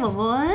文文。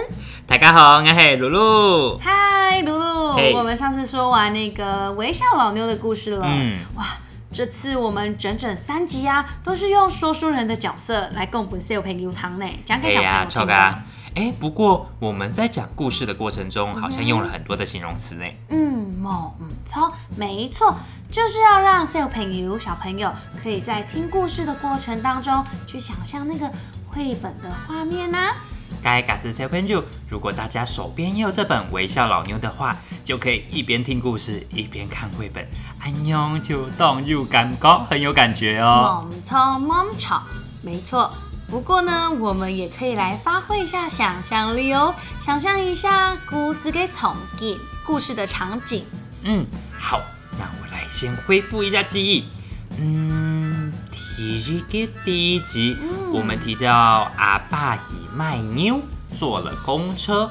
大家好，我是露露。嗨，露露嘿我们上次说完那个微笑老妞的故事了。嗯哇，这次我们整整三集啊，都是用说书人的角色来共本小朋友糖呢，讲给小朋友听的。超嘎。哎，不过我们在讲故事的过程中，好像用了很多的形容词呢。嗯，冇嗯错，没错，就是要让小朋友小朋友可以在听故事的过程当中去想象那个绘本的画面啊呐、该嘎斯小朋友，如果大家手边也有这本《微笑老妞》的话，就可以一边听故事一边看绘本，安妞就动入感高，很有感觉哦。猛超猛吵，没错。不过呢，我们也可以来发挥一下想象力哦，想象一下故事给重建故事的场景。嗯，好，那我来先恢复一下记忆。嗯，第一个第一集，我们提到阿爸与卖妞坐了公车，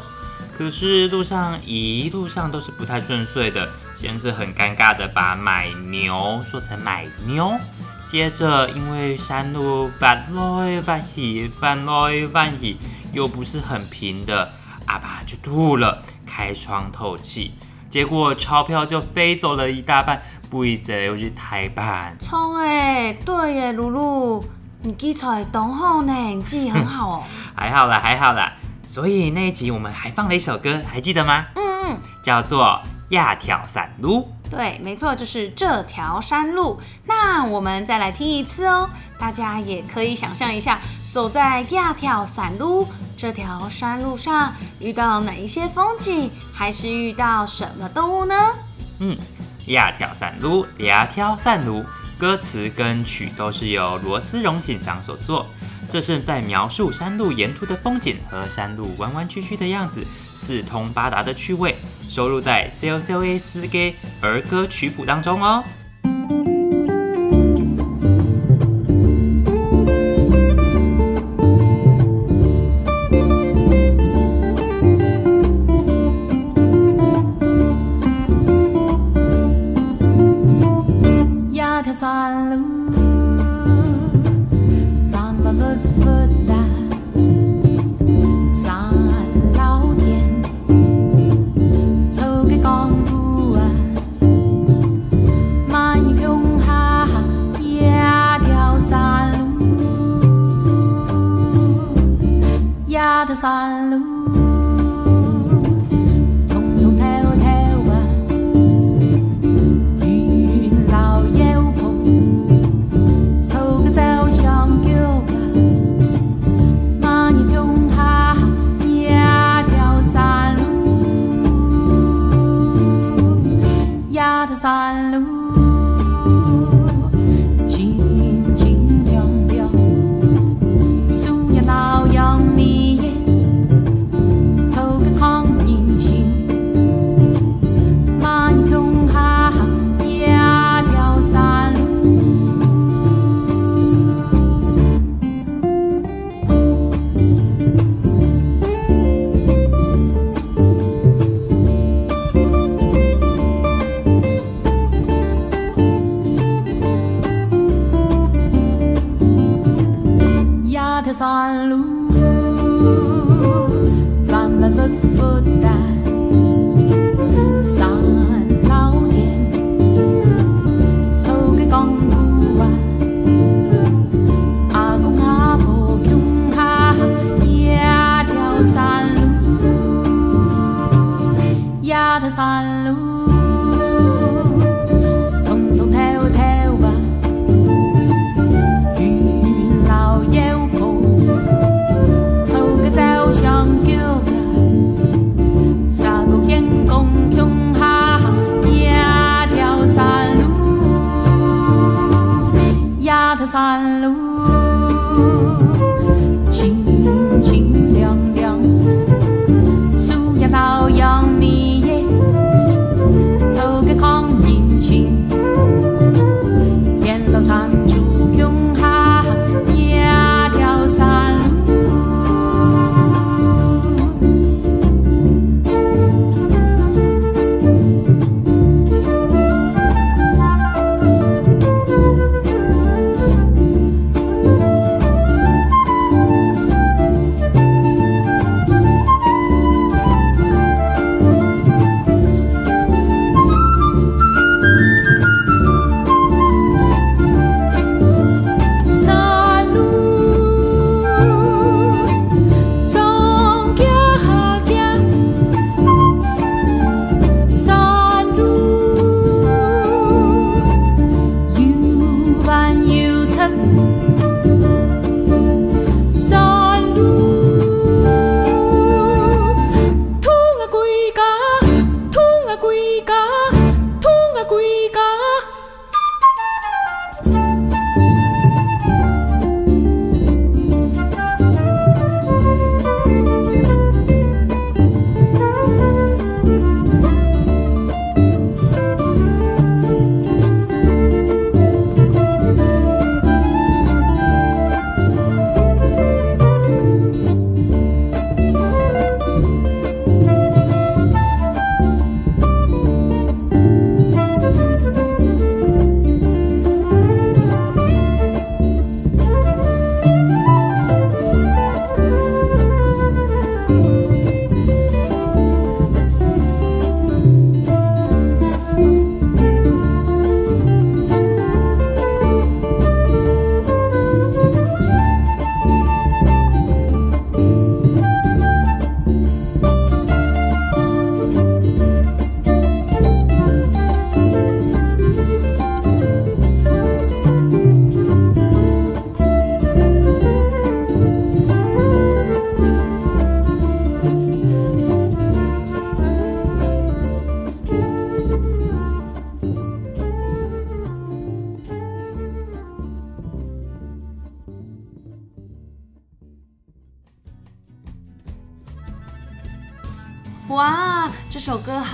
可是路上一路上都是不太顺遂的，先是很尴尬的把买牛说成买妞。接着，因为山路翻来翻去，翻来翻去，又不是很平的，阿爸就吐了，开窗透气。结果钞票就飞走了一大半，不一则又去台版。聪哎，对耶，露露，你记错懂好呢，你记忆很好哦。还好啦，还好啦。所以那一集我们还放了一首歌，还记得吗？嗯嗯。叫做《亚挑散路》。对，没错，就是这条山路。那我们再来听一次哦，大家也可以想象一下，走在亚条散路这条山路上，遇到哪一些风景，还是遇到什么动物呢？嗯，亚挑散路，亚挑山路，歌词跟曲都是由罗思荣先生所作。这是在描述山路沿途的风景和山路弯弯曲曲的样子，四通八达的趣味，收录在 COCOAS 给儿歌曲谱当中哦。一條條山路，一條山路，通通跳跳啊，遇老有朋，湊個早相叫啊。三个天空穷下一条山路，山路，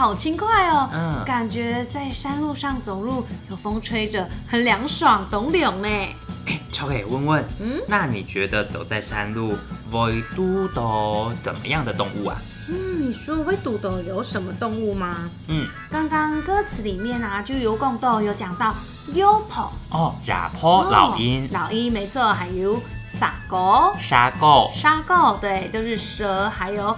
好轻快哦，嗯。感觉在山路上走路，有风吹着，很凉爽，懂凉呢。超可以问问，嗯？那你觉得走在山路会遇到怎么样的动物啊？嗯，你说会赌斗有什么动物吗？嗯，刚刚歌词里面啊，就有共斗有讲到幽婆、哦，哑坡、老鹰、老鹰没错，还有傻狗、沙狗、沙狗，对，就是蛇，还有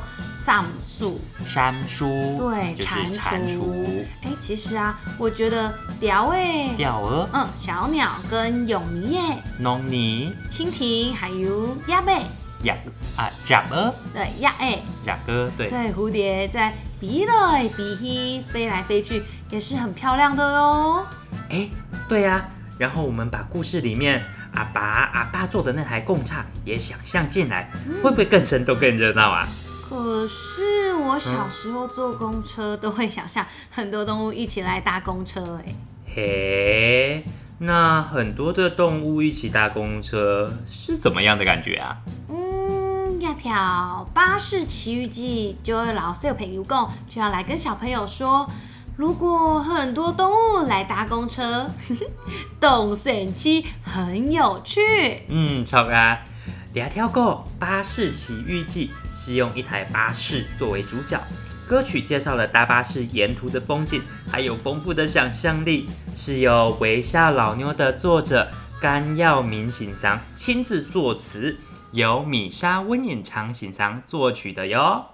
桑树，山书，对，就是蟾蟾蜍、哎，其实啊，我觉得鸟哎，钓儿、嗯，小鸟跟永尼耶、农泥、蜻蜓，还有鸭背，鸭啊鸭鹅、对，鸭哎，鸭哥，对，对，蝴蝶在比来比去，飞来飞去，也是很漂亮的哦。哎，对呀、然后我们把故事里面阿爸阿爸做的那台贡叉也想象进来，会不会更生动、更热闹啊？可是我小时候坐公车都会想象很多动物一起来搭公车，哎，嘿，那很多的动物一起搭公车是怎么样的感觉啊？嗯，要跳巴士奇遇记，就会老小朋友讲，就要来跟小朋友说，如果很多动物来搭公车，动神奇很有趣。嗯，超啊！俩跳过巴士奇遇记是用一台巴士作为主角，歌曲介绍了大巴士沿途的风景，还有丰富的想象力，是由微笑老妞的作者甘耀明行商亲自作词，由米莎温演唱行商作曲的哟。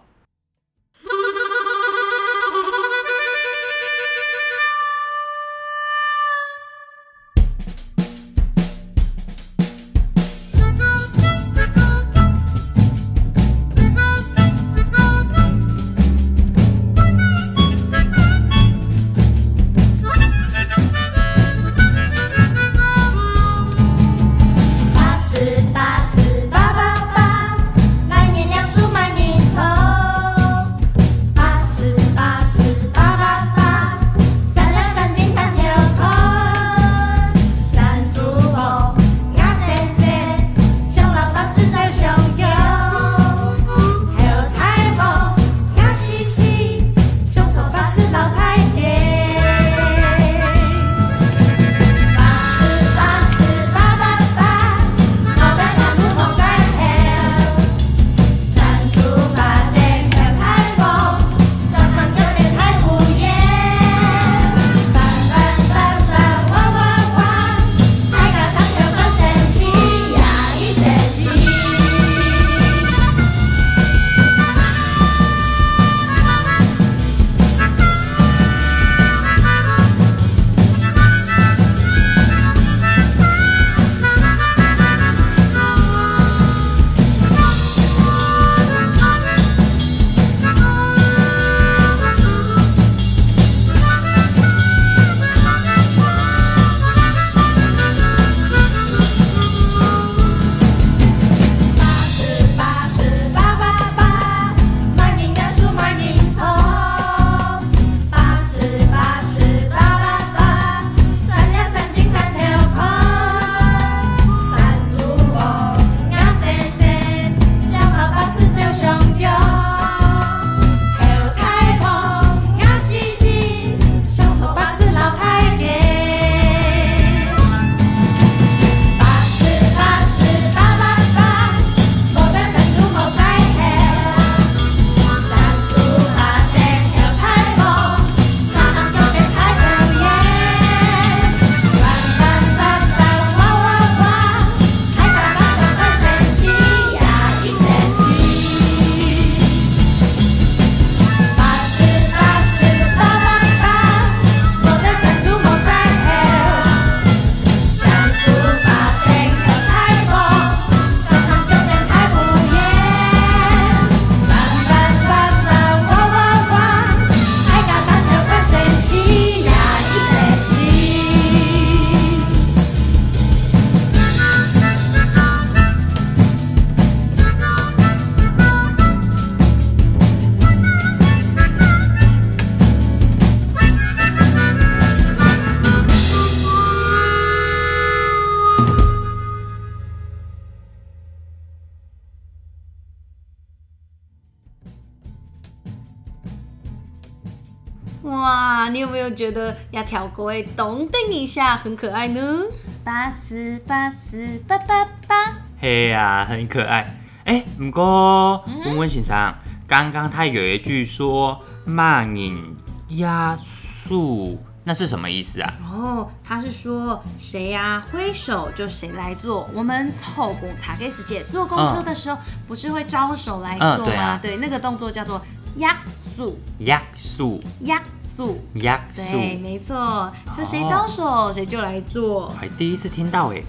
有觉得要跳过会咚叮一下很可爱呢？八四八四八八八，嘿呀、很可爱。哎、不过嗯温温先生，刚刚他有一句说“慢饮压速”，那是什么意思啊？哦，他是说谁呀、挥手就谁来做。我们凑公茶给时姐坐公车的时候，不是会招手来做吗？嗯对啊对，那个动作叫做压速，压速，压速。压对，速，没错，就谁招手、谁就来做。还第一次听到哎。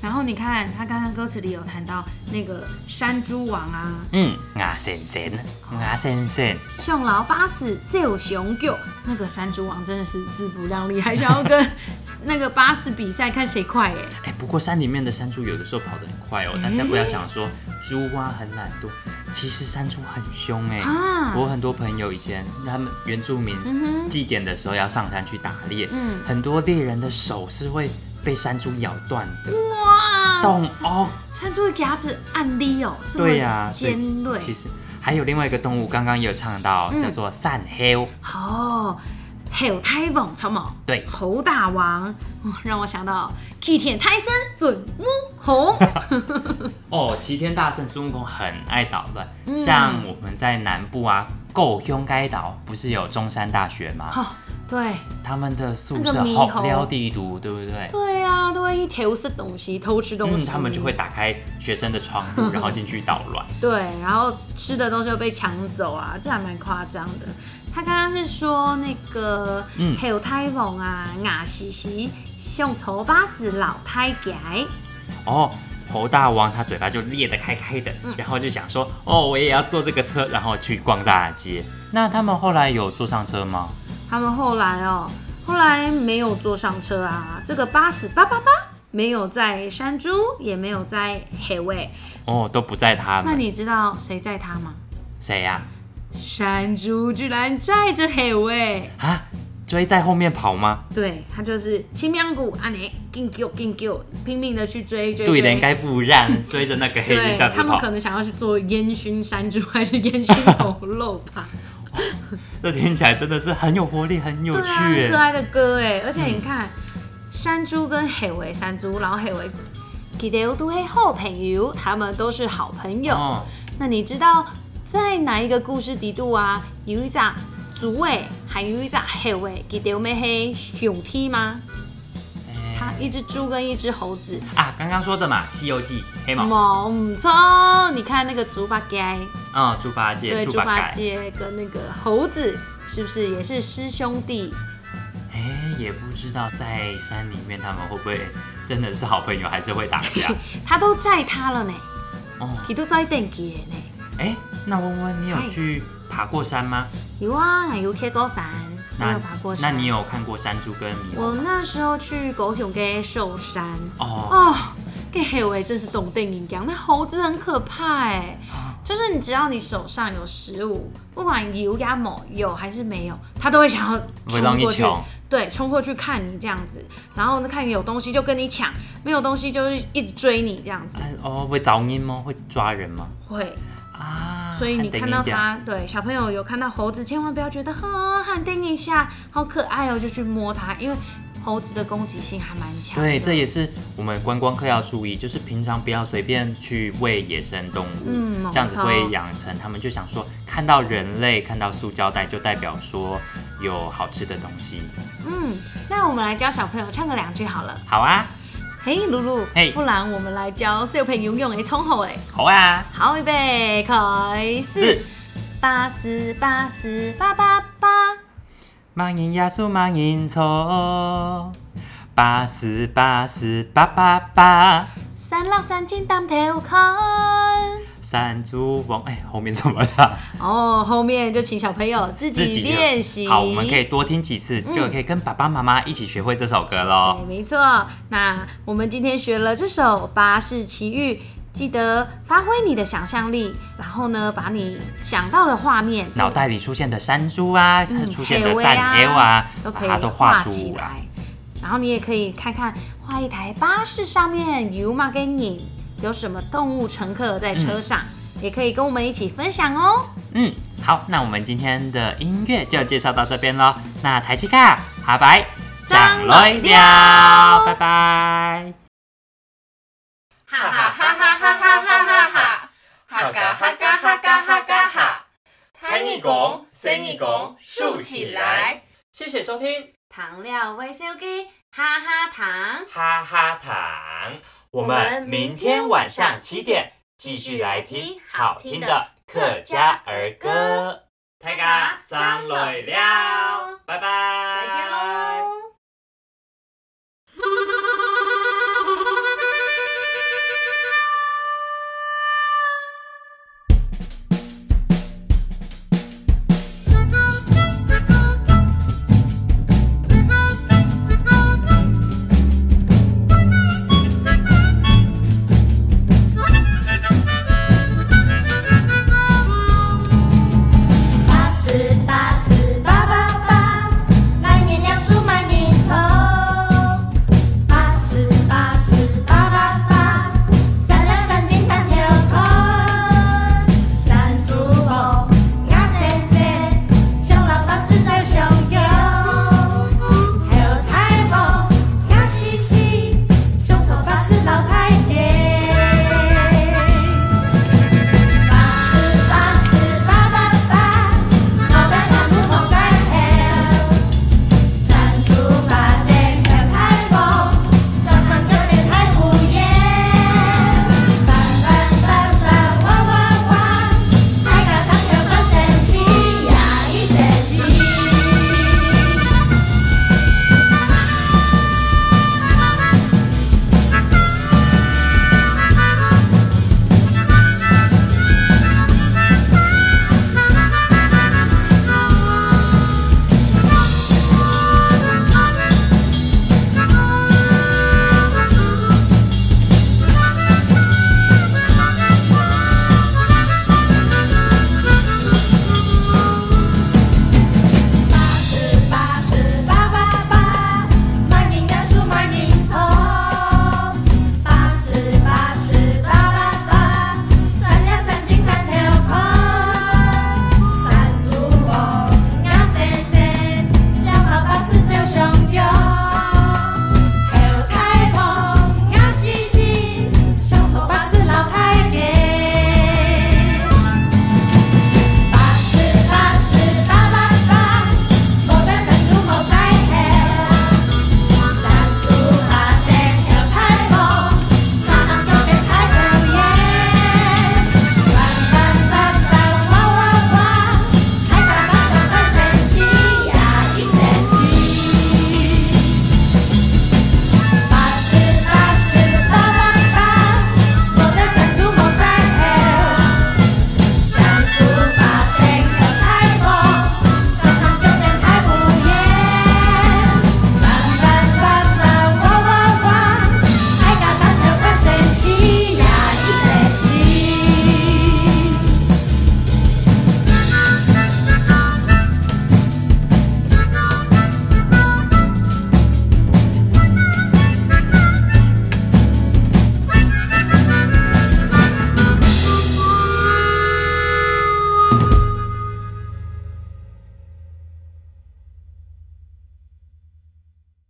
然后你看，他刚刚歌词里有谈到那个山猪王啊，嗯，牙先生，牙先生，熊老巴士救熊狗，那个山猪王真的是自不量力，还想要跟 那个巴士比赛，看谁快哎。哎、不过山里面的山猪有的时候跑得很快哦，大家不要想说猪蛙很懒惰，其实山猪很凶哎、啊。我很多朋友以前他们原住民祭典的时候要上山去打猎，嗯。很多猎人的手是会被山猪咬断的，哇，动哦，山猪的牙齿暗利哦，对呀、所以尖锐。其实还有另外一个动物，刚刚也有唱到，叫做散黑。哦，猴太王草毛，对猴大王，哦让我想到齐天泰森孙悟空。哦，齐天大圣孙悟空很爱捣乱，嗯像我们在南部啊，够凶该岛不是有中山大学吗？哦，对他们的宿那舍好撩地毒，对不对？对呀、都会偷吃东西，偷吃东嗯，西。他们就会打开学生的窗户，然后进去捣乱。对，然后吃的东西又被抢走啊，这还蛮夸张的。他刚刚是说那个嗯还有胎王啊，牙兮兮，像丑巴士老太改。哦，猴大王他嘴巴就裂得开开的，嗯然后就想说，哦，我也要坐这个车，然后去逛大街。那他们后来有坐上车吗？他们后来哦，后来没有坐上车啊，这个巴士八八八没有在山猪，也没有在黑尾。哦，都不在他们。那你知道谁在他吗？谁呀、山猪居然载着黑尾，啊？追在后面跑吗？对他就是青苗谷啊你紧救紧救，拼命的去追追对的，应。该不让 追着那个黑对鹰这样子跑他们可。能想要去做烟熏山猪还是烟熏猴肉吧？这听起来真的是很有活力，很有趣可。爱的歌哎，而且你看，山猪跟黑尾山猪，然后黑尾，其实都是好朋友，他们都是好朋友。哦，那你知道在哪一个故事底度啊，有一只猪尾，还有一只黑尾，其实有咩黑兄弟吗？哎它一只猪跟一只猴子，啊，刚刚说的嘛，《西游记》黑毛，冇唔错。你看那个猪八戒，嗯，猪八戒、对，猪八戒，跟那个猴子，是不是也是师兄弟？哎，也不知道在山里面他们会不会真的是好朋友，还是会打架？他都载他了呢，哦，他都载电机呢。哎，那温温，你有去爬过山吗？有啊，有去过山，我有爬过山。那你？有看过山猪跟猕猴我？那时候去高雄跟寿山，哦，哦，给黑尾真是懂电影讲，那猴子很可怕哎，就是你只要你手上有食物，不管有呀某有还是没有，它都会想要冲过去对，冲过去看你这样子，然后呢看你有东西就跟你抢，没有东西就是一直追你这样子，哎哦，会找你吗？会抓人吗？会。啊，所以你看到它，对小朋友有看到猴子，千万不要觉得哈喊叮一下好可爱哦，就去摸它，因为猴子的攻击性还蛮强。对，这也是我们观光客要注意，就是平常不要随便去喂野生动物，嗯这样子会养成他们就想说，看到人类看到塑胶袋就代表说有好吃的东西。嗯，那我们来教小朋友唱个两句好了。好啊，嘿，露露，嘿不然我们来教小朋友用的冲好诶。好啊，好，预备，开始是。巴士巴士叭叭叭，盲人耶稣盲人错，八四八四八八八，三六三进当头看。山猪王，哎，后面怎么唱？哦，后面就请小朋友自己练习。好，我们可以多听几次，就可以跟爸爸妈妈一起学会这首歌喽。对，没错。那我们今天学了这首《巴士奇遇》，记得发挥你的想象力，然后呢，把你想到的画面，脑袋里出现的山猪啊，嗯出现的黑尾散 L 啊，都可以画出来。来。然后你也可以看看，画一台巴士上面有马给你有什么动物乘客在车上，也可以跟我们一起分享哦。嗯，好，那我们今天的音乐就介绍到这边了。那台气卡，拜拜，张来来了，拜拜。哈哈哈哈哈哈哈哈哈，哈嘎哈嘎哈嘎哈嘎哈，弹一拱，伸一拱，竖起来。谢谢收听，糖料微笑给哈哈糖，哈哈糖。我们明天晚上七点继续来听好听的客家儿歌。大家张磊了，拜拜。